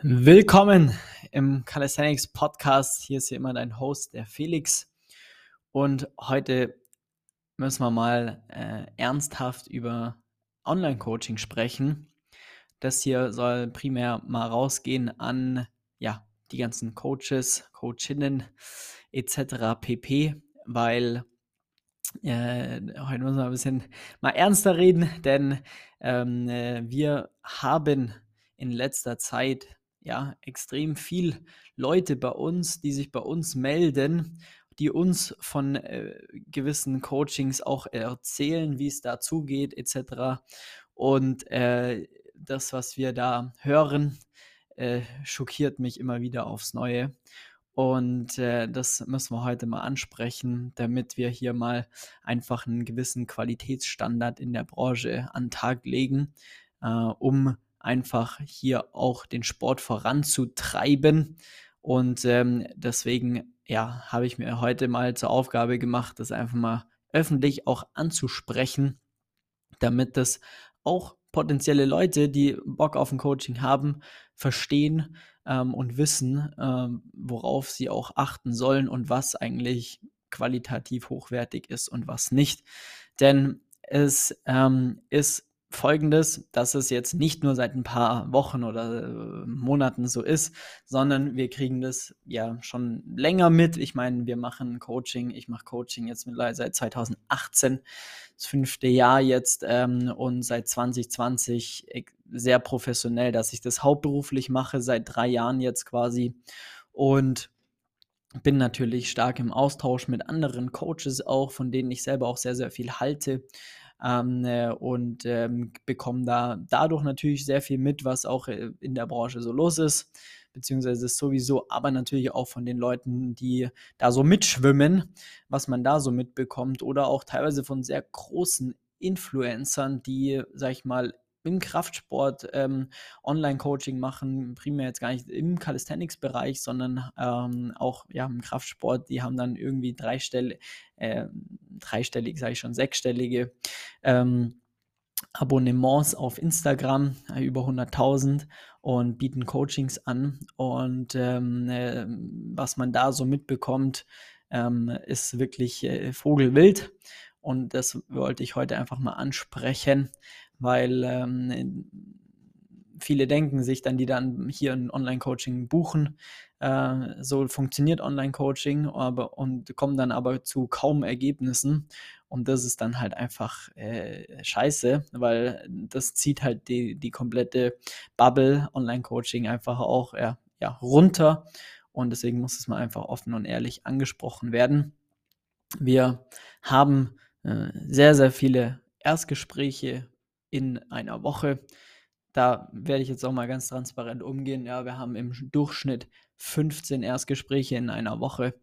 Willkommen im Calisthenics Podcast. Hier ist hier immer dein Host, der Felix. Und heute müssen wir mal äh, ernsthaft über Online-Coaching sprechen. Das hier soll primär mal rausgehen an ja, die ganzen Coaches, Coachinnen etc. pp, weil äh, heute müssen wir ein bisschen mal ernster reden, denn ähm, äh, wir haben in letzter Zeit ja, extrem viel Leute bei uns, die sich bei uns melden, die uns von äh, gewissen Coachings auch erzählen, wie es da zugeht, etc. Und äh, das, was wir da hören, äh, schockiert mich immer wieder aufs Neue. Und äh, das müssen wir heute mal ansprechen, damit wir hier mal einfach einen gewissen Qualitätsstandard in der Branche an den Tag legen, äh, um einfach hier auch den Sport voranzutreiben. Und ähm, deswegen, ja, habe ich mir heute mal zur Aufgabe gemacht, das einfach mal öffentlich auch anzusprechen, damit das auch potenzielle Leute, die Bock auf ein Coaching haben, verstehen ähm, und wissen, ähm, worauf sie auch achten sollen und was eigentlich qualitativ hochwertig ist und was nicht. Denn es ähm, ist Folgendes, dass es jetzt nicht nur seit ein paar Wochen oder äh, Monaten so ist, sondern wir kriegen das ja schon länger mit. Ich meine, wir machen Coaching, ich mache Coaching jetzt mittlerweile seit 2018, das fünfte Jahr jetzt ähm, und seit 2020 sehr professionell, dass ich das hauptberuflich mache, seit drei Jahren jetzt quasi. Und bin natürlich stark im Austausch mit anderen Coaches auch, von denen ich selber auch sehr, sehr viel halte ähm, äh, und ähm, bekommen da dadurch natürlich sehr viel mit, was auch äh, in der Branche so los ist, beziehungsweise sowieso, aber natürlich auch von den Leuten, die da so mitschwimmen, was man da so mitbekommt oder auch teilweise von sehr großen Influencern, die, sag ich mal, im Kraftsport ähm, Online-Coaching machen, primär jetzt gar nicht im Calisthenics-Bereich, sondern ähm, auch ja, im Kraftsport. Die haben dann irgendwie dreistellig, äh, dreistellig, sage ich schon, sechsstellige ähm, Abonnements auf Instagram, äh, über 100.000 und bieten Coachings an. Und ähm, äh, was man da so mitbekommt, ähm, ist wirklich äh, Vogelwild. Und das wollte ich heute einfach mal ansprechen, weil ähm, viele denken sich dann, die dann hier ein Online-Coaching buchen, äh, so funktioniert Online-Coaching, aber und kommen dann aber zu kaum Ergebnissen. Und das ist dann halt einfach äh, scheiße, weil das zieht halt die, die komplette Bubble Online-Coaching einfach auch ja, ja, runter. Und deswegen muss es mal einfach offen und ehrlich angesprochen werden. Wir haben äh, sehr, sehr viele Erstgespräche in einer Woche. Da werde ich jetzt auch mal ganz transparent umgehen. Ja, wir haben im Durchschnitt 15 Erstgespräche in einer Woche.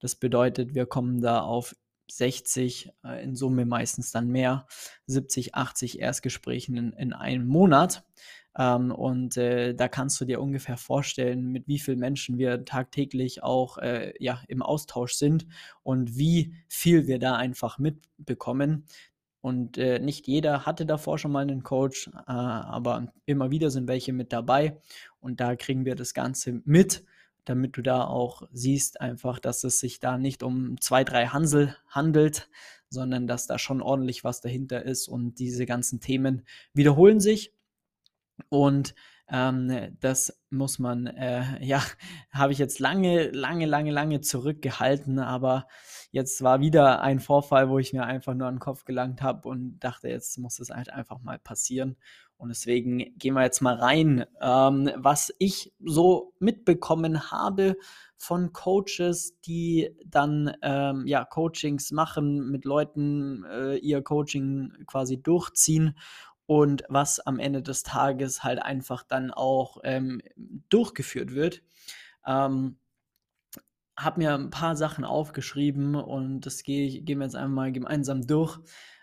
Das bedeutet, wir kommen da auf 60, äh, in Summe meistens dann mehr, 70, 80 Erstgesprächen in, in einem Monat. Ähm, und äh, da kannst du dir ungefähr vorstellen, mit wie vielen Menschen wir tagtäglich auch äh, ja, im Austausch sind und wie viel wir da einfach mitbekommen. Und äh, nicht jeder hatte davor schon mal einen Coach, äh, aber immer wieder sind welche mit dabei. Und da kriegen wir das Ganze mit, damit du da auch siehst, einfach, dass es sich da nicht um zwei, drei Hansel handelt, sondern dass da schon ordentlich was dahinter ist. Und diese ganzen Themen wiederholen sich. Und ähm, das muss man, äh, ja, habe ich jetzt lange, lange, lange, lange zurückgehalten, aber jetzt war wieder ein Vorfall, wo ich mir einfach nur an den Kopf gelangt habe und dachte, jetzt muss es halt einfach mal passieren. Und deswegen gehen wir jetzt mal rein, ähm, was ich so mitbekommen habe von Coaches, die dann ähm, ja Coachings machen, mit Leuten äh, ihr Coaching quasi durchziehen und was am Ende des Tages halt einfach dann auch ähm, durchgeführt wird. Ähm, habe mir ein paar Sachen aufgeschrieben und das gehe gehen wir jetzt einmal gemeinsam durch.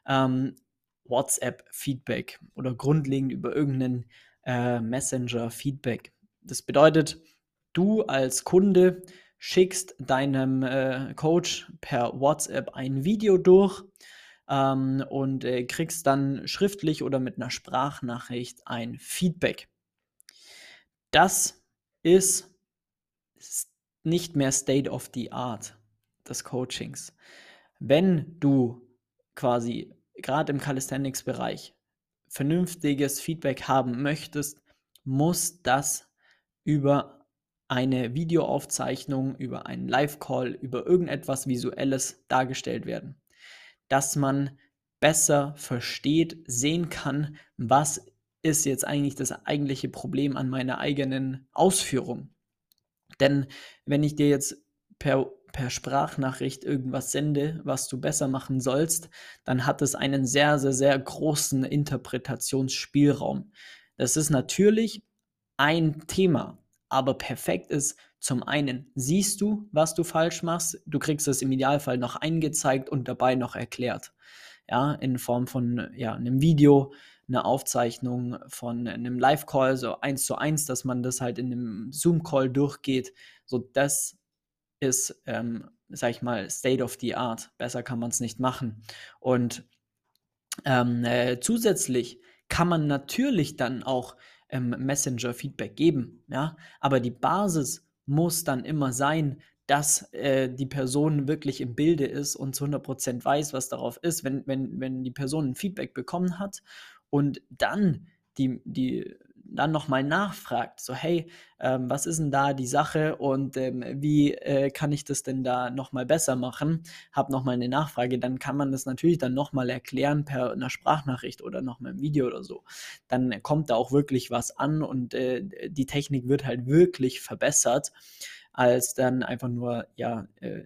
Ähm, WhatsApp-Feedback oder grundlegend über irgendeinen äh, Messenger-Feedback. Das bedeutet, du als Kunde schickst deinem äh, Coach per WhatsApp ein Video durch ähm, und äh, kriegst dann schriftlich oder mit einer Sprachnachricht ein Feedback. Das ist nicht mehr State of the Art des Coachings. Wenn du quasi gerade im Calisthenics-Bereich vernünftiges Feedback haben möchtest, muss das über eine Videoaufzeichnung, über einen Live-Call, über irgendetwas Visuelles dargestellt werden. Dass man besser versteht, sehen kann, was ist jetzt eigentlich das eigentliche Problem an meiner eigenen Ausführung. Denn wenn ich dir jetzt per, per Sprachnachricht irgendwas sende, was du besser machen sollst, dann hat es einen sehr, sehr, sehr großen Interpretationsspielraum. Das ist natürlich ein Thema, aber perfekt ist, zum einen siehst du, was du falsch machst, du kriegst es im Idealfall noch eingezeigt und dabei noch erklärt. Ja, in Form von ja, einem Video, eine Aufzeichnung von einem Live-Call, so eins zu eins, dass man das halt in einem Zoom-Call durchgeht. So, das ist, ähm, sag ich mal, State of the Art. Besser kann man es nicht machen. Und ähm, äh, zusätzlich kann man natürlich dann auch ähm, Messenger-Feedback geben, ja, aber die Basis muss dann immer sein, dass äh, die Person wirklich im Bilde ist und zu 100% weiß, was darauf ist. Wenn, wenn, wenn die Person ein Feedback bekommen hat und dann die, die dann nochmal nachfragt, so hey, ähm, was ist denn da die Sache und ähm, wie äh, kann ich das denn da nochmal besser machen, habe nochmal eine Nachfrage, dann kann man das natürlich dann nochmal erklären per einer Sprachnachricht oder nochmal im Video oder so. Dann kommt da auch wirklich was an und äh, die Technik wird halt wirklich verbessert als dann einfach nur ja äh,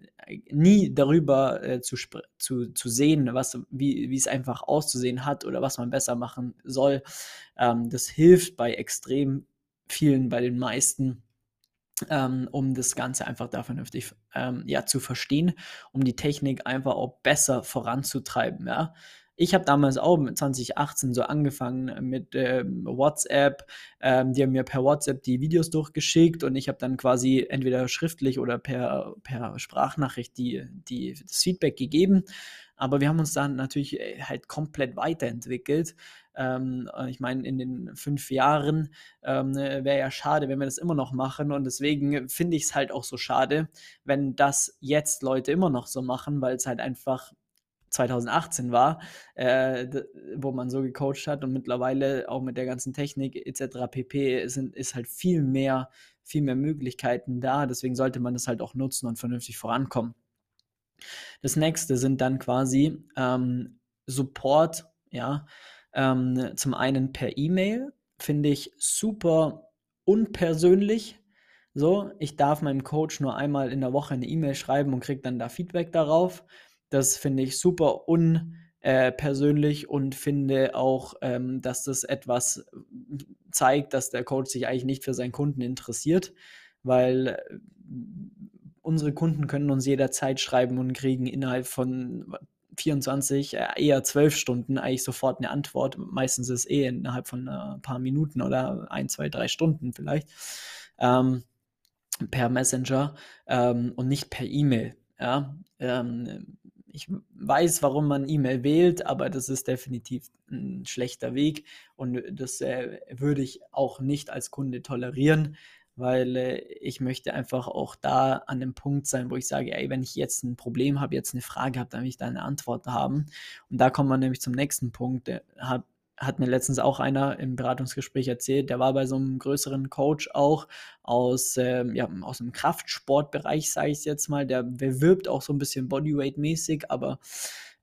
nie darüber äh, zu, zu, zu sehen, was, wie, es einfach auszusehen hat oder was man besser machen soll. Ähm, das hilft bei extrem vielen, bei den meisten. Ähm, um das Ganze einfach da vernünftig ähm, ja, zu verstehen, um die Technik einfach auch besser voranzutreiben. Ja? Ich habe damals auch mit 2018 so angefangen mit ähm, WhatsApp. Ähm, die haben mir per WhatsApp die Videos durchgeschickt und ich habe dann quasi entweder schriftlich oder per, per Sprachnachricht die, die, das Feedback gegeben. Aber wir haben uns dann natürlich äh, halt komplett weiterentwickelt. Ähm, ich meine, in den fünf Jahren ähm, wäre ja schade, wenn wir das immer noch machen. Und deswegen finde ich es halt auch so schade, wenn das jetzt Leute immer noch so machen, weil es halt einfach 2018 war, äh, wo man so gecoacht hat und mittlerweile auch mit der ganzen Technik etc. pp. Sind, ist halt viel mehr, viel mehr Möglichkeiten da. Deswegen sollte man das halt auch nutzen und vernünftig vorankommen. Das nächste sind dann quasi ähm, Support, ja, ähm, zum einen per E-Mail, finde ich super unpersönlich. So, ich darf meinem Coach nur einmal in der Woche eine E-Mail schreiben und kriege dann da Feedback darauf. Das finde ich super unpersönlich äh, und finde auch, ähm, dass das etwas äh, zeigt, dass der Coach sich eigentlich nicht für seinen Kunden interessiert, weil äh, unsere Kunden können uns jederzeit schreiben und kriegen innerhalb von 24, eher 12 Stunden eigentlich sofort eine Antwort. Meistens ist es eh innerhalb von ein paar Minuten oder ein, zwei, drei Stunden vielleicht ähm, per Messenger ähm, und nicht per E-Mail. Ja, ähm, ich weiß, warum man E-Mail wählt, aber das ist definitiv ein schlechter Weg und das äh, würde ich auch nicht als Kunde tolerieren, weil äh, ich möchte einfach auch da an dem Punkt sein, wo ich sage, ey, wenn ich jetzt ein Problem habe, jetzt eine Frage habe, dann will ich da eine Antwort haben. Und da kommen wir nämlich zum nächsten Punkt. Der hat, hat mir letztens auch einer im Beratungsgespräch erzählt, der war bei so einem größeren Coach auch aus, ähm, ja, aus dem Kraftsportbereich, sage ich jetzt mal. Der bewirbt auch so ein bisschen Bodyweight-mäßig, aber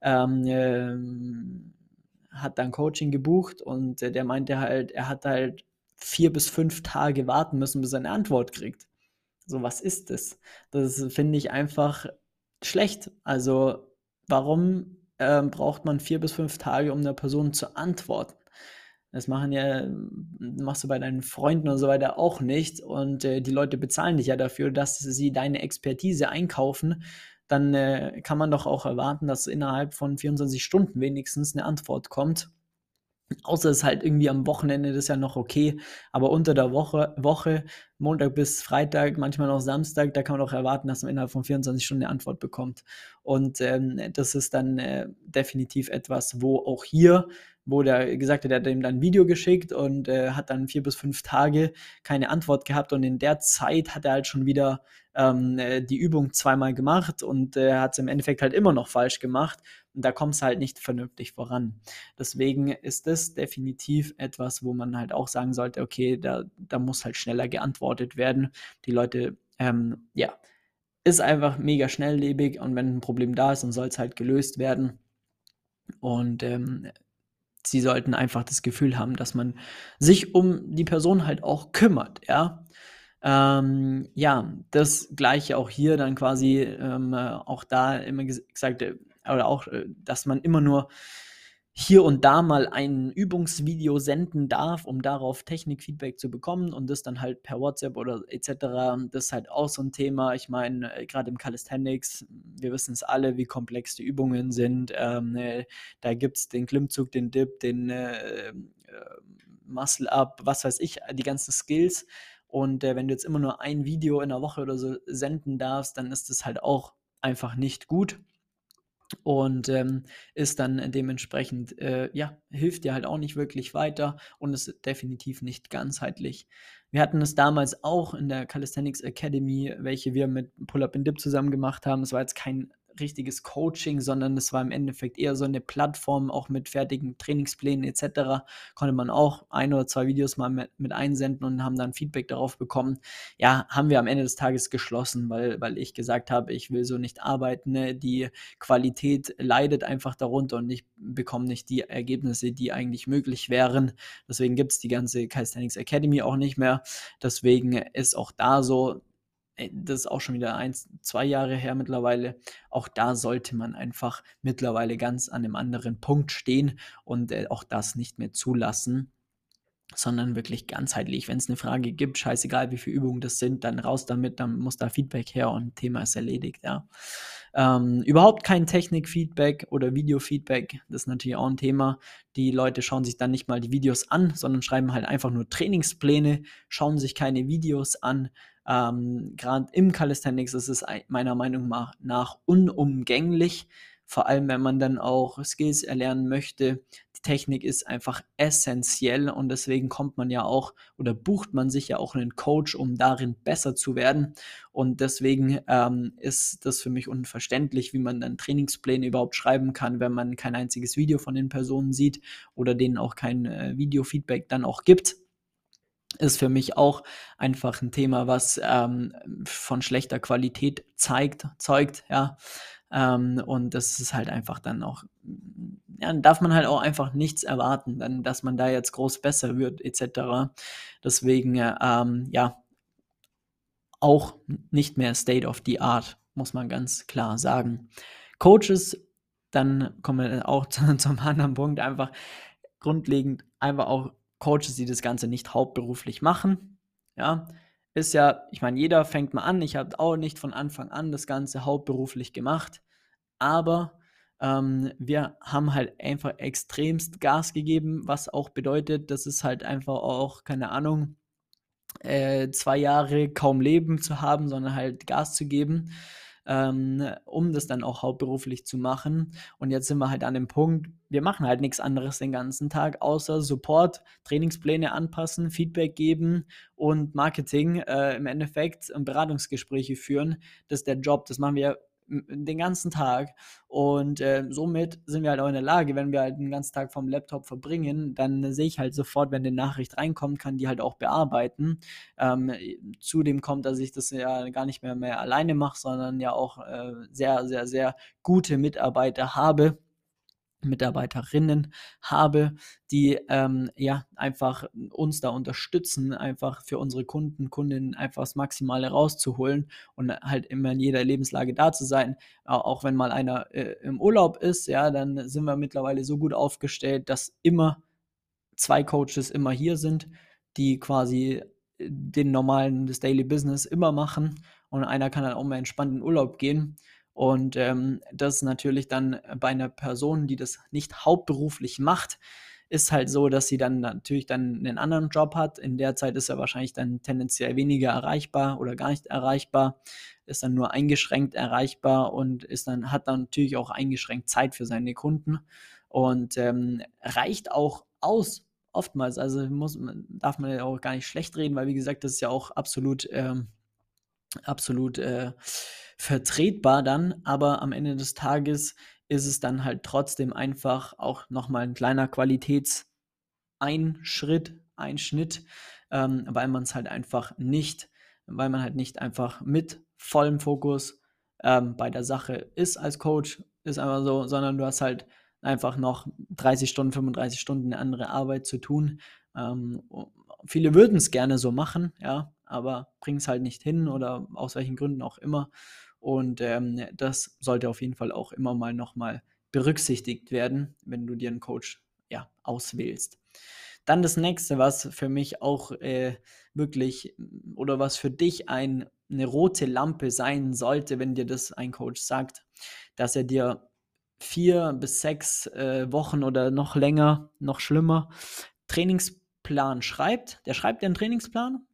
ähm, äh, hat dann Coaching gebucht und äh, der meinte halt, er hat halt vier bis fünf Tage warten müssen, bis er eine Antwort kriegt. So, was ist das? Das finde ich einfach schlecht. Also, warum äh, braucht man vier bis fünf Tage, um einer Person zu antworten. Das machen ja, machst du bei deinen Freunden und so weiter auch nicht. Und äh, die Leute bezahlen dich ja dafür, dass sie deine Expertise einkaufen. Dann äh, kann man doch auch erwarten, dass innerhalb von 24 Stunden wenigstens eine Antwort kommt. Außer es ist halt irgendwie am Wochenende, das ist ja noch okay. Aber unter der Woche, Woche, Montag bis Freitag, manchmal auch Samstag, da kann man auch erwarten, dass man innerhalb von 24 Stunden eine Antwort bekommt. Und ähm, das ist dann äh, definitiv etwas, wo auch hier wo der gesagt hat, er hat ihm dann ein Video geschickt und äh, hat dann vier bis fünf Tage keine Antwort gehabt und in der Zeit hat er halt schon wieder ähm, äh, die Übung zweimal gemacht und äh, hat es im Endeffekt halt immer noch falsch gemacht und da kommt es halt nicht vernünftig voran. Deswegen ist das definitiv etwas, wo man halt auch sagen sollte, okay, da, da muss halt schneller geantwortet werden. Die Leute, ähm, ja, ist einfach mega schnelllebig und wenn ein Problem da ist, dann soll es halt gelöst werden. Und ähm, sie sollten einfach das Gefühl haben, dass man sich um die Person halt auch kümmert, ja. Ähm, ja, das gleiche auch hier dann quasi ähm, auch da immer gesagt, äh, oder auch, äh, dass man immer nur hier und da mal ein Übungsvideo senden darf, um darauf Technikfeedback zu bekommen und das dann halt per WhatsApp oder etc. Das ist halt auch so ein Thema. Ich meine, äh, gerade im Calisthenics, wir wissen es alle, wie komplex die Übungen sind. Ähm, äh, da gibt es den Klimmzug, den Dip, den äh, äh, Muscle-Up, was weiß ich, die ganzen Skills. Und wenn du jetzt immer nur ein Video in der Woche oder so senden darfst, dann ist das halt auch einfach nicht gut und ähm, ist dann dementsprechend, äh, ja, hilft dir halt auch nicht wirklich weiter und ist definitiv nicht ganzheitlich. Wir hatten es damals auch in der Calisthenics Academy, welche wir mit Pull-Up and Dip zusammen gemacht haben. Es war jetzt kein richtiges Coaching, sondern es war im Endeffekt eher so eine Plattform, auch mit fertigen Trainingsplänen etc. Konnte man auch ein oder zwei Videos mal mit, mit einsenden und haben dann Feedback darauf bekommen. Ja, haben wir am Ende des Tages geschlossen, weil, weil ich gesagt habe, ich will so nicht arbeiten. Ne? Die Qualität leidet einfach darunter und ich bekomme nicht die Ergebnisse, die eigentlich möglich wären. Deswegen gibt es die ganze Calisthenics Academy auch nicht mehr. Deswegen ist auch da so, das ist auch schon wieder eins, zwei Jahre her mittlerweile. Auch da sollte man einfach mittlerweile ganz an einem anderen Punkt stehen und äh, auch das nicht mehr zulassen, sondern wirklich ganzheitlich. Wenn es eine Frage gibt, scheißegal wie viele Übungen das sind, dann raus damit, dann muss da Feedback her und Thema ist erledigt, ja. Ähm, überhaupt kein Technikfeedback oder Videofeedback, das ist natürlich auch ein Thema. Die Leute schauen sich dann nicht mal die Videos an, sondern schreiben halt einfach nur Trainingspläne, schauen sich keine Videos an ähm, Gerade im Calisthenics ist es meiner Meinung nach unumgänglich, vor allem wenn man dann auch Skills erlernen möchte. Technik ist einfach essentiell und deswegen kommt man ja auch oder bucht man sich ja auch einen Coach, um darin besser zu werden. Und deswegen ähm, ist das für mich unverständlich, wie man dann Trainingspläne überhaupt schreiben kann, wenn man kein einziges Video von den Personen sieht oder denen auch kein äh, Videofeedback dann auch gibt ist für mich auch einfach ein Thema, was ähm, von schlechter Qualität zeigt, zeugt, ja. Ähm, und das ist halt einfach dann auch, ja, darf man halt auch einfach nichts erwarten, dann, dass man da jetzt groß besser wird, etc. Deswegen, ähm, ja, auch nicht mehr State of the Art, muss man ganz klar sagen. Coaches, dann kommen wir auch zum anderen Punkt, einfach grundlegend einfach auch Coaches, die das Ganze nicht hauptberuflich machen. Ja, ist ja, ich meine, jeder fängt mal an. Ich habe auch nicht von Anfang an das Ganze hauptberuflich gemacht, aber ähm, wir haben halt einfach extremst Gas gegeben, was auch bedeutet, dass es halt einfach auch, keine Ahnung, äh, zwei Jahre kaum Leben zu haben, sondern halt Gas zu geben ähm, um das dann auch hauptberuflich zu machen. Und jetzt sind wir halt an dem Punkt, wir machen halt nichts anderes den ganzen Tag, außer Support, Trainingspläne anpassen, Feedback geben und Marketing äh, im Endeffekt und Beratungsgespräche führen. Das ist der Job, das machen wir den ganzen Tag. Und äh, somit sind wir halt auch in der Lage, wenn wir halt den ganzen Tag vom Laptop verbringen, dann sehe ich halt sofort, wenn eine Nachricht reinkommt, kann die halt auch bearbeiten. Ähm, zudem kommt, dass ich das ja gar nicht mehr, mehr alleine mache, sondern ja auch äh, sehr, sehr, sehr gute Mitarbeiter habe Mitarbeiterinnen habe, die ähm, ja einfach uns da unterstützen, einfach für unsere Kunden, Kundinnen einfach das Maximale rauszuholen und halt immer in jeder Lebenslage da zu sein. Auch wenn mal einer äh, im Urlaub ist, ja, dann sind wir mittlerweile so gut aufgestellt, dass immer zwei Coaches immer hier sind, die quasi äh, den normalen, das Daily Business immer machen und einer kann dann auch mal entspannt in Urlaub gehen und ähm, das natürlich dann bei einer Person, die das nicht hauptberuflich macht, ist halt so, dass sie dann natürlich dann einen anderen Job hat. In der Zeit ist er wahrscheinlich dann tendenziell weniger erreichbar oder gar nicht erreichbar, ist dann nur eingeschränkt erreichbar und ist dann, hat dann natürlich auch eingeschränkt Zeit für seine Kunden. und ähm, reicht auch aus oftmals. Also muss, darf man ja auch gar nicht schlecht reden, weil wie gesagt, das ist ja auch absolut, ähm, absolut äh, vertretbar dann. Aber am Ende des Tages ist es dann halt trotzdem einfach auch nochmal ein kleiner Qualitätseinschritt, Einschnitt, ähm, weil man es halt einfach nicht, weil man halt nicht einfach mit vollem Fokus ähm, bei der Sache ist als Coach, ist einfach so, sondern du hast halt einfach noch 30 Stunden, 35 Stunden eine andere Arbeit zu tun. Ähm, viele würden es gerne so machen, ja, aber bringen es halt nicht hin oder aus welchen Gründen auch immer. Und ähm, das sollte auf jeden Fall auch immer mal nochmal berücksichtigt werden, wenn du dir einen Coach ja, auswählst. Dann das nächste, was für mich auch äh, wirklich oder was für dich ein, eine rote Lampe sein sollte, wenn dir das ein Coach sagt, dass er dir vier bis sechs äh, Wochen oder noch länger, noch schlimmer, Trainingsplan schreibt. Der schreibt dir einen Trainingsplan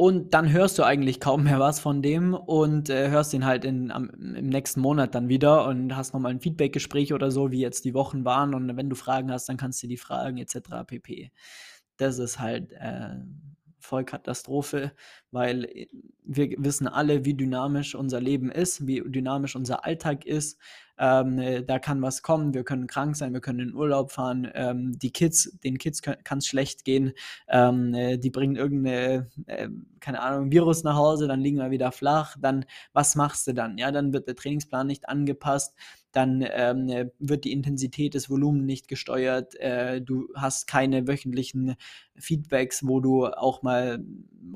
und dann hörst du eigentlich kaum mehr was von dem und äh, hörst ihn halt in, am, im nächsten Monat dann wieder und hast nochmal ein Feedbackgespräch oder so, wie jetzt die Wochen waren. Und wenn du Fragen hast, dann kannst du die fragen, etc. pp. Das ist halt äh, voll Katastrophe, weil äh, wir wissen alle, wie dynamisch unser Leben ist, wie dynamisch unser Alltag ist. Ähm, äh, da kann was kommen, wir können krank sein, wir können in Urlaub fahren, ähm, die Kids, den Kids kann es schlecht gehen, ähm, äh, die bringen irgendeine, äh, keine Ahnung, Virus nach Hause, dann liegen wir wieder flach, dann, was machst du dann? Ja, dann wird der Trainingsplan nicht angepasst, dann ähm, äh, wird die Intensität des Volumens nicht gesteuert, äh, du hast keine wöchentlichen Feedbacks, wo du auch mal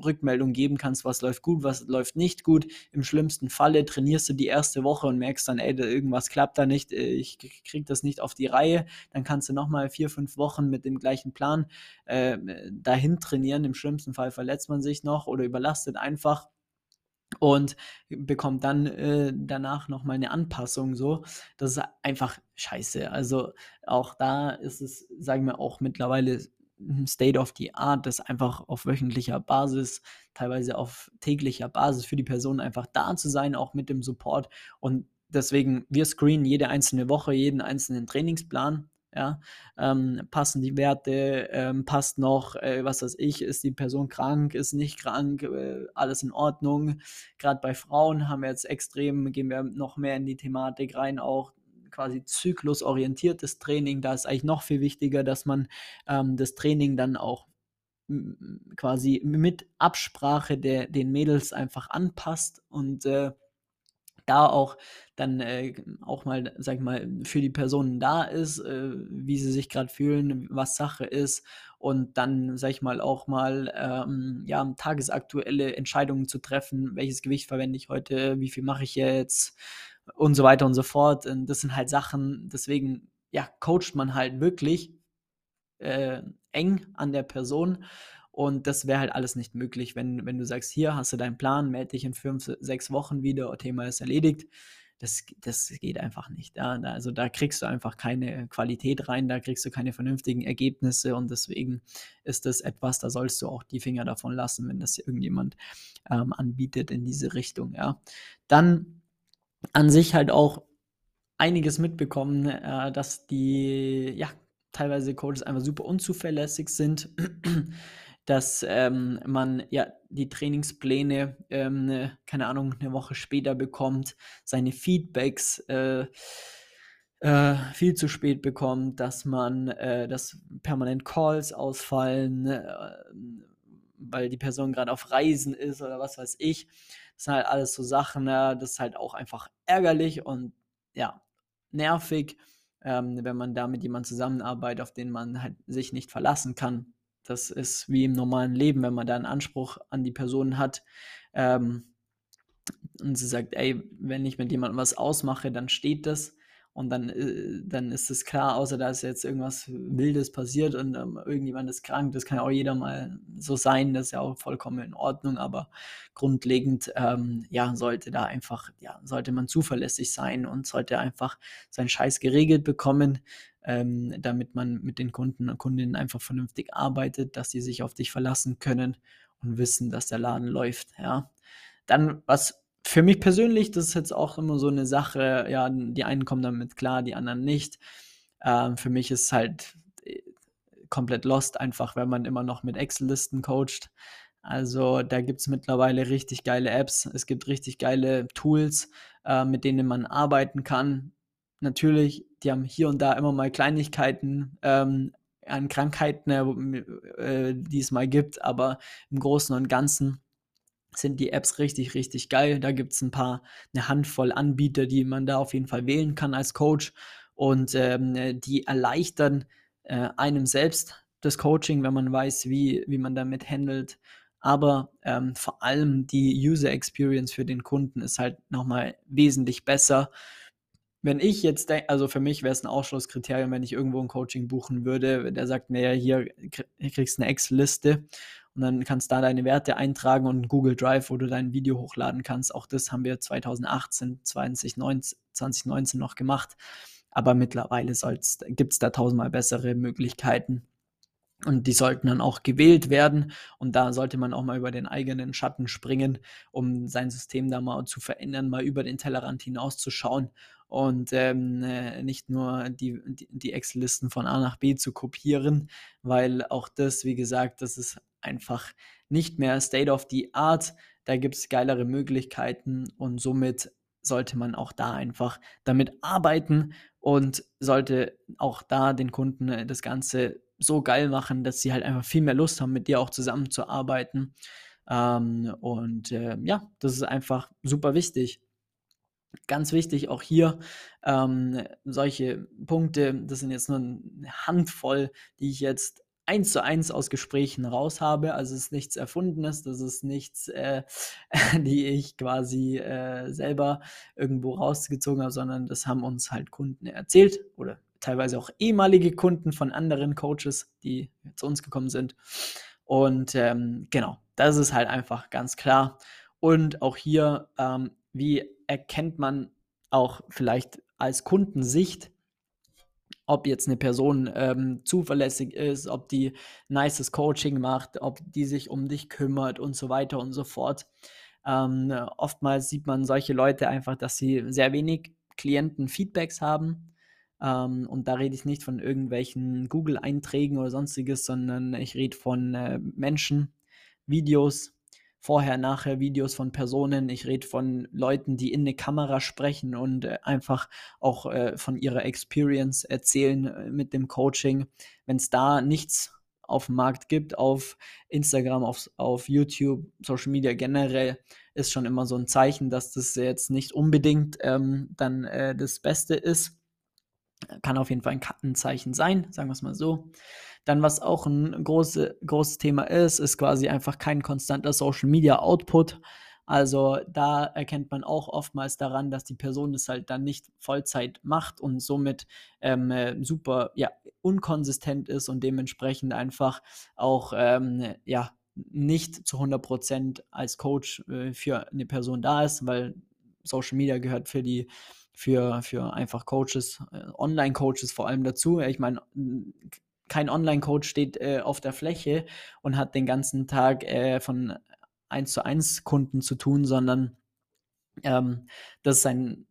Rückmeldung geben kannst, was läuft gut, was läuft nicht gut. Im schlimmsten Falle trainierst du die erste Woche und merkst dann, ey, irgendwas klappt da nicht, äh, ich krieg das nicht auf die Reihe. Dann kannst du nochmal vier, fünf Wochen mit dem gleichen Plan äh, dahin trainieren. Im schlimmsten Fall verletzt man sich noch oder überlastet einfach und bekommt dann äh, danach nochmal eine Anpassung so. Das ist einfach scheiße. Also auch da ist es, sagen wir auch mittlerweile State of the Art, das einfach auf wöchentlicher Basis, teilweise auf täglicher Basis für die Person einfach da zu sein, auch mit dem Support. Und deswegen, wir screenen jede einzelne Woche, jeden einzelnen Trainingsplan ja, ähm, passen die Werte, ähm, passt noch, äh, was weiß ich, ist die Person krank, ist nicht krank, äh, alles in Ordnung. Gerade bei Frauen haben wir jetzt extrem, gehen wir noch mehr in die Thematik rein, auch quasi zyklusorientiertes Training. Da ist eigentlich noch viel wichtiger, dass man ähm, das Training dann auch quasi mit Absprache der, den Mädels einfach anpasst und äh, da auch dann äh, auch mal, sag ich mal, für die Personen da ist, äh, wie sie sich gerade fühlen, was Sache ist und dann, sag ich mal, auch mal ähm, ja, tagesaktuelle Entscheidungen zu treffen, welches Gewicht verwende ich heute, wie viel mache ich jetzt und so weiter und so fort. Und das sind halt Sachen, deswegen ja, coacht man halt wirklich äh, eng an der Person und das wäre halt alles nicht möglich, wenn, wenn du sagst, hier hast du deinen Plan, melde dich in fünf, sechs Wochen wieder, Thema ist erledigt. Das, das geht einfach nicht. Ja? Also da kriegst du einfach keine Qualität rein, da kriegst du keine vernünftigen Ergebnisse und deswegen ist das etwas, da sollst du auch die Finger davon lassen, wenn das irgendjemand ähm, anbietet in diese Richtung. Ja? Dann an sich halt auch einiges mitbekommen, äh, dass die, ja, teilweise Coaches einfach super unzuverlässig sind dass ähm, man ja die Trainingspläne, ähm, ne, keine Ahnung, eine Woche später bekommt, seine Feedbacks äh, äh, viel zu spät bekommt, dass man, äh, dass permanent Calls ausfallen, äh, weil die Person gerade auf Reisen ist oder was weiß ich. Das sind halt alles so Sachen, ja, das ist halt auch einfach ärgerlich und ja, nervig, ähm, wenn man da mit jemandem zusammenarbeitet, auf den man halt sich nicht verlassen kann. Das ist wie im normalen Leben, wenn man da einen Anspruch an die Person hat ähm, und sie sagt, ey, wenn ich mit jemandem was ausmache, dann steht das und dann, äh, dann ist es klar, außer da ist jetzt irgendwas Wildes passiert und ähm, irgendjemand ist krank, das kann ja auch jeder mal so sein, das ist ja auch vollkommen in Ordnung, aber grundlegend, ähm, ja, sollte da einfach, ja, sollte man zuverlässig sein und sollte einfach seinen Scheiß geregelt bekommen, ähm, damit man mit den Kunden und Kundinnen einfach vernünftig arbeitet, dass sie sich auf dich verlassen können und wissen, dass der Laden läuft. Ja. Dann, was für mich persönlich, das ist jetzt auch immer so eine Sache, ja, die einen kommen damit klar, die anderen nicht. Ähm, für mich ist halt äh, komplett lost, einfach wenn man immer noch mit Excel-Listen coacht. Also da gibt es mittlerweile richtig geile Apps, es gibt richtig geile Tools, äh, mit denen man arbeiten kann. Natürlich, die haben hier und da immer mal Kleinigkeiten ähm, an Krankheiten, äh, die es mal gibt, aber im Großen und Ganzen sind die Apps richtig, richtig geil. Da gibt es ein paar, eine Handvoll Anbieter, die man da auf jeden Fall wählen kann als Coach. Und ähm, die erleichtern äh, einem selbst das Coaching, wenn man weiß, wie, wie man damit handelt. Aber ähm, vor allem die User Experience für den Kunden ist halt nochmal wesentlich besser. Wenn ich jetzt denke, also für mich wäre es ein Ausschlusskriterium, wenn ich irgendwo ein Coaching buchen würde, der sagt, naja, hier kriegst du eine Excel-Liste und dann kannst du da deine Werte eintragen und Google Drive, wo du dein Video hochladen kannst. Auch das haben wir 2018, 2019, 2019 noch gemacht. Aber mittlerweile gibt es da tausendmal bessere Möglichkeiten. Und die sollten dann auch gewählt werden. Und da sollte man auch mal über den eigenen Schatten springen, um sein System da mal zu verändern, mal über den Tellerrand hinauszuschauen und ähm, äh, nicht nur die, die Excel-Listen von A nach B zu kopieren, weil auch das, wie gesagt, das ist einfach nicht mehr State of the Art. Da gibt es geilere Möglichkeiten und somit sollte man auch da einfach damit arbeiten und sollte auch da den Kunden äh, das Ganze so geil machen, dass sie halt einfach viel mehr Lust haben, mit dir auch zusammenzuarbeiten. Ähm, und äh, ja, das ist einfach super wichtig. Ganz wichtig auch hier ähm, solche Punkte, das sind jetzt nur eine Handvoll, die ich jetzt eins zu eins aus Gesprächen raus habe. Also es ist nichts Erfundenes, das ist nichts, äh, die ich quasi äh, selber irgendwo rausgezogen habe, sondern das haben uns halt Kunden erzählt oder teilweise auch ehemalige Kunden von anderen Coaches, die zu uns gekommen sind. Und ähm, genau, das ist halt einfach ganz klar. Und auch hier, ähm, wie erkennt man auch vielleicht als Kundensicht, ob jetzt eine Person ähm, zuverlässig ist, ob die nices Coaching macht, ob die sich um dich kümmert und so weiter und so fort. Ähm, oftmals sieht man solche Leute einfach, dass sie sehr wenig Klienten-Feedbacks haben. Ähm, und da rede ich nicht von irgendwelchen Google-Einträgen oder sonstiges, sondern ich rede von äh, Menschen, Videos, vorher, nachher Videos von Personen. Ich rede von Leuten, die in eine Kamera sprechen und äh, einfach auch äh, von ihrer Experience erzählen äh, mit dem Coaching. Wenn es da nichts auf dem Markt gibt, auf Instagram, auf, auf YouTube, Social Media generell, ist schon immer so ein Zeichen, dass das jetzt nicht unbedingt ähm, dann äh, das Beste ist. Kann auf jeden Fall ein Kartenzeichen sein, sagen wir es mal so. Dann, was auch ein große, großes Thema ist, ist quasi einfach kein konstanter Social Media Output. Also da erkennt man auch oftmals daran, dass die Person es halt dann nicht Vollzeit macht und somit ähm, äh, super ja, unkonsistent ist und dementsprechend einfach auch ähm, ja, nicht zu 100% als Coach äh, für eine Person da ist, weil Social Media gehört für die für, für einfach Coaches, äh, Online-Coaches vor allem dazu. Ich meine, kein Online-Coach steht äh, auf der Fläche und hat den ganzen Tag äh, von 1 zu 1 Kunden zu tun, sondern ähm, das ist sein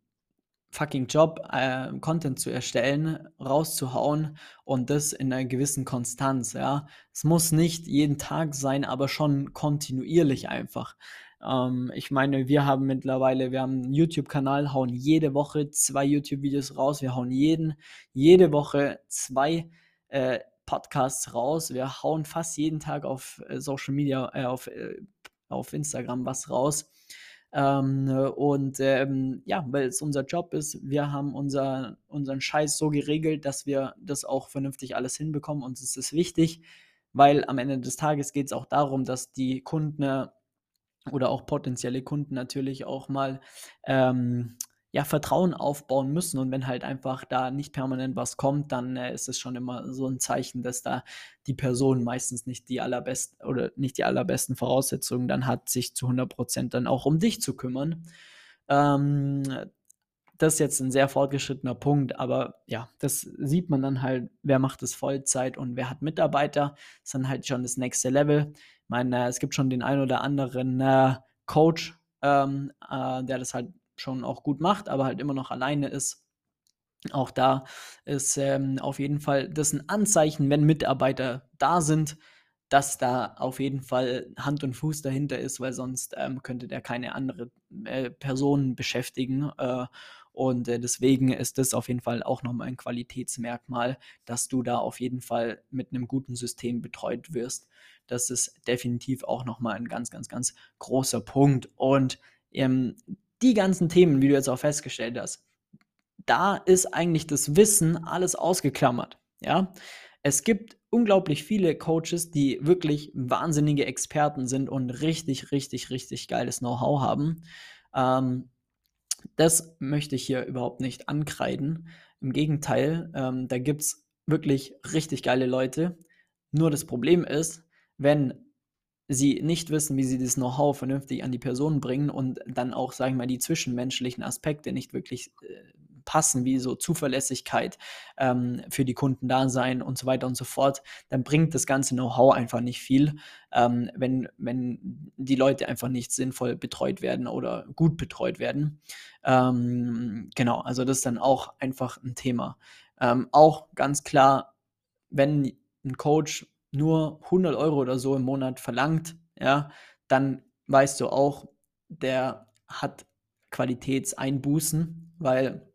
fucking Job, äh, Content zu erstellen, rauszuhauen und das in einer gewissen Konstanz, ja. Es muss nicht jeden Tag sein, aber schon kontinuierlich einfach. Ähm, ich meine, wir haben mittlerweile, wir haben einen YouTube-Kanal, hauen jede Woche zwei YouTube-Videos raus, wir hauen jeden, jede Woche zwei äh, Podcasts raus. Wir hauen fast jeden Tag auf äh, Social Media, äh, auf, äh, auf Instagram was raus. Ähm, und ähm, ja, weil es unser Job ist, wir haben unser, unseren Scheiß so geregelt, dass wir das auch vernünftig alles hinbekommen. Uns ist es wichtig, weil am Ende des Tages geht es auch darum, dass die Kunden oder auch potenzielle Kunden natürlich auch mal ähm, ja, Vertrauen aufbauen müssen. Und wenn halt einfach da nicht permanent was kommt, dann äh, ist es schon immer so ein Zeichen, dass da die Person meistens nicht die allerbesten oder nicht die allerbesten Voraussetzungen dann hat, sich zu 100 Prozent dann auch um dich zu kümmern. Ähm, das ist jetzt ein sehr fortgeschrittener Punkt, aber ja, das sieht man dann halt, wer macht es Vollzeit und wer hat Mitarbeiter. Das ist dann halt schon das nächste Level. Meine, äh, es gibt schon den ein oder anderen äh, Coach, ähm, äh, der das halt schon auch gut macht, aber halt immer noch alleine ist. Auch da ist ähm, auf jeden Fall das ein Anzeichen, wenn Mitarbeiter da sind, dass da auf jeden Fall Hand und Fuß dahinter ist, weil sonst ähm, könnte der keine andere äh, Person beschäftigen. Äh, und äh, deswegen ist das auf jeden Fall auch nochmal ein Qualitätsmerkmal, dass du da auf jeden Fall mit einem guten System betreut wirst. Das ist definitiv auch nochmal ein ganz, ganz, ganz großer Punkt. Und ähm, die ganzen Themen, wie du jetzt auch festgestellt hast, da ist eigentlich das Wissen alles ausgeklammert. Ja, es gibt unglaublich viele Coaches, die wirklich wahnsinnige Experten sind und richtig, richtig, richtig geiles Know-how haben. Ähm, das möchte ich hier überhaupt nicht ankreiden. Im Gegenteil, ähm, da gibt es wirklich richtig geile Leute. Nur das Problem ist, wenn sie nicht wissen, wie sie das Know-how vernünftig an die Person bringen und dann auch, sagen wir mal, die zwischenmenschlichen Aspekte nicht wirklich äh, passen, wie so Zuverlässigkeit ähm, für die Kunden da sein und so weiter und so fort, dann bringt das ganze Know-how einfach nicht viel, ähm, wenn, wenn die Leute einfach nicht sinnvoll betreut werden oder gut betreut werden. Ähm, genau, also das ist dann auch einfach ein Thema. Ähm, auch ganz klar, wenn ein Coach nur 100 Euro oder so im Monat verlangt, ja, dann weißt du auch, der hat Qualitätseinbußen, weil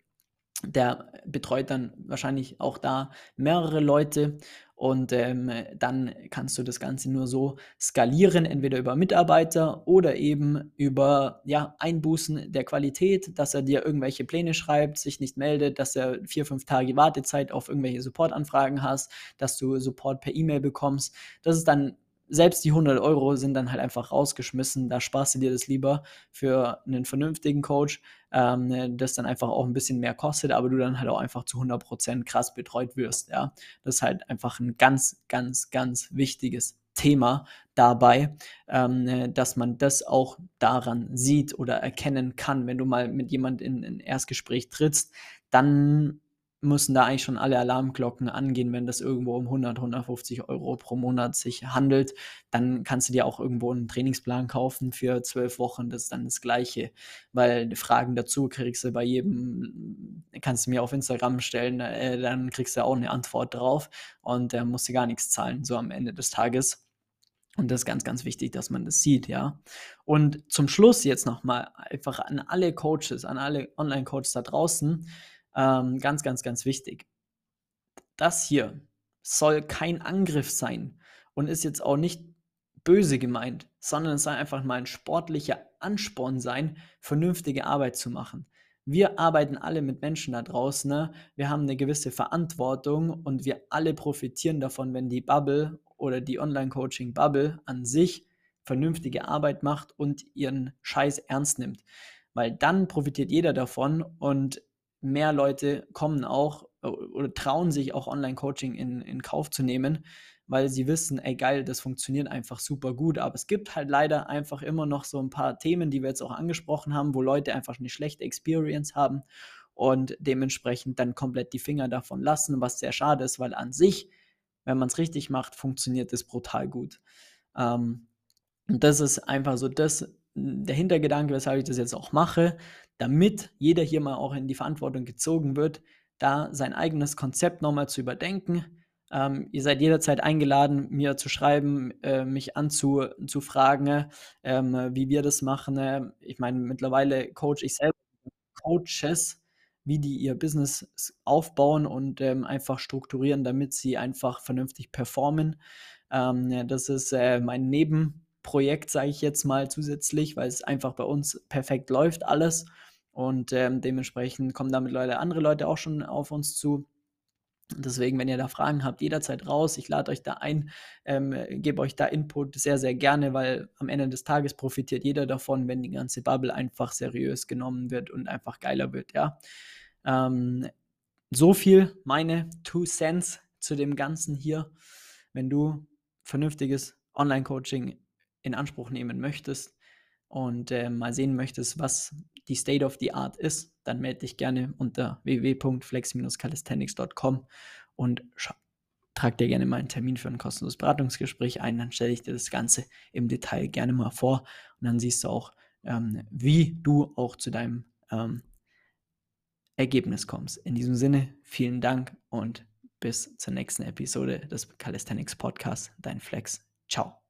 der betreut dann wahrscheinlich auch da mehrere Leute und ähm, dann kannst du das Ganze nur so skalieren, entweder über Mitarbeiter oder eben über ja, Einbußen der Qualität, dass er dir irgendwelche Pläne schreibt, sich nicht meldet, dass er vier, fünf Tage Wartezeit auf irgendwelche Supportanfragen hast, dass du Support per E-Mail bekommst. Das ist dann selbst die 100 Euro sind dann halt einfach rausgeschmissen. Da sparst du dir das lieber für einen vernünftigen Coach, ähm, das dann einfach auch ein bisschen mehr kostet, aber du dann halt auch einfach zu 100% krass betreut wirst. Ja, das ist halt einfach ein ganz, ganz, ganz wichtiges Thema dabei, ähm, dass man das auch daran sieht oder erkennen kann. Wenn du mal mit jemand in ein Erstgespräch trittst, dann müssen da eigentlich schon alle Alarmglocken angehen, wenn das irgendwo um 100, 150 Euro pro Monat sich handelt. Dann kannst du dir auch irgendwo einen Trainingsplan kaufen für zwölf Wochen. Das ist dann das Gleiche, weil Fragen dazu kriegst du bei jedem, kannst du mir auf Instagram stellen, äh, dann kriegst du auch eine Antwort drauf und äh, musst du gar nichts zahlen, so am Ende des Tages. Und das ist ganz, ganz wichtig, dass man das sieht, ja. Und zum Schluss jetzt nochmal einfach an alle Coaches, an alle Online-Coaches da draußen, ähm, ganz, ganz, ganz wichtig. Das hier soll kein Angriff sein und ist jetzt auch nicht böse gemeint, sondern es soll einfach mal ein sportlicher Ansporn sein, vernünftige Arbeit zu machen. Wir arbeiten alle mit Menschen da draußen, ne? wir haben eine gewisse Verantwortung und wir alle profitieren davon, wenn die Bubble oder die Online-Coaching-Bubble an sich vernünftige Arbeit macht und ihren Scheiß ernst nimmt. Weil dann profitiert jeder davon und mehr Leute kommen auch äh, oder trauen sich auch Online-Coaching in, in Kauf zu nehmen, weil sie wissen, ey geil, das funktioniert einfach super gut. Aber es gibt halt leider einfach immer noch so ein paar Themen, die wir jetzt auch angesprochen haben, wo Leute einfach eine schlechte Experience haben und dementsprechend dann komplett die Finger davon lassen, was sehr schade ist, weil an sich, wenn man es richtig macht, funktioniert es brutal gut. Ähm, und das ist einfach so das, der Hintergedanke, weshalb ich das jetzt auch mache, damit jeder hier mal auch in die Verantwortung gezogen wird, da sein eigenes Konzept nochmal zu überdenken. Ähm, ihr seid jederzeit eingeladen, mir zu schreiben, äh, mich anzufragen, ähm, wie wir das machen. Ich meine, mittlerweile coach ich selber Coaches, wie die ihr Business aufbauen und ähm, einfach strukturieren, damit sie einfach vernünftig performen. Ähm, das ist äh, mein Nebenprojekt, sage ich jetzt mal zusätzlich, weil es einfach bei uns perfekt läuft alles. Und ähm, dementsprechend kommen damit Leute, andere Leute auch schon auf uns zu. Deswegen, wenn ihr da Fragen habt, jederzeit raus. Ich lade euch da ein, ähm, gebe euch da Input sehr, sehr gerne, weil am Ende des Tages profitiert jeder davon, wenn die ganze Bubble einfach seriös genommen wird und einfach geiler wird, ja. Ähm, so viel meine Two Cents zu dem Ganzen hier. Wenn du vernünftiges Online-Coaching in Anspruch nehmen möchtest, und äh, mal sehen möchtest, was die State of the Art ist, dann melde dich gerne unter www.flex-calisthenics.com und trag dir gerne mal einen Termin für ein kostenloses Beratungsgespräch ein. Dann stelle ich dir das Ganze im Detail gerne mal vor und dann siehst du auch, ähm, wie du auch zu deinem ähm, Ergebnis kommst. In diesem Sinne, vielen Dank und bis zur nächsten Episode des Calisthenics Podcasts. Dein Flex. Ciao.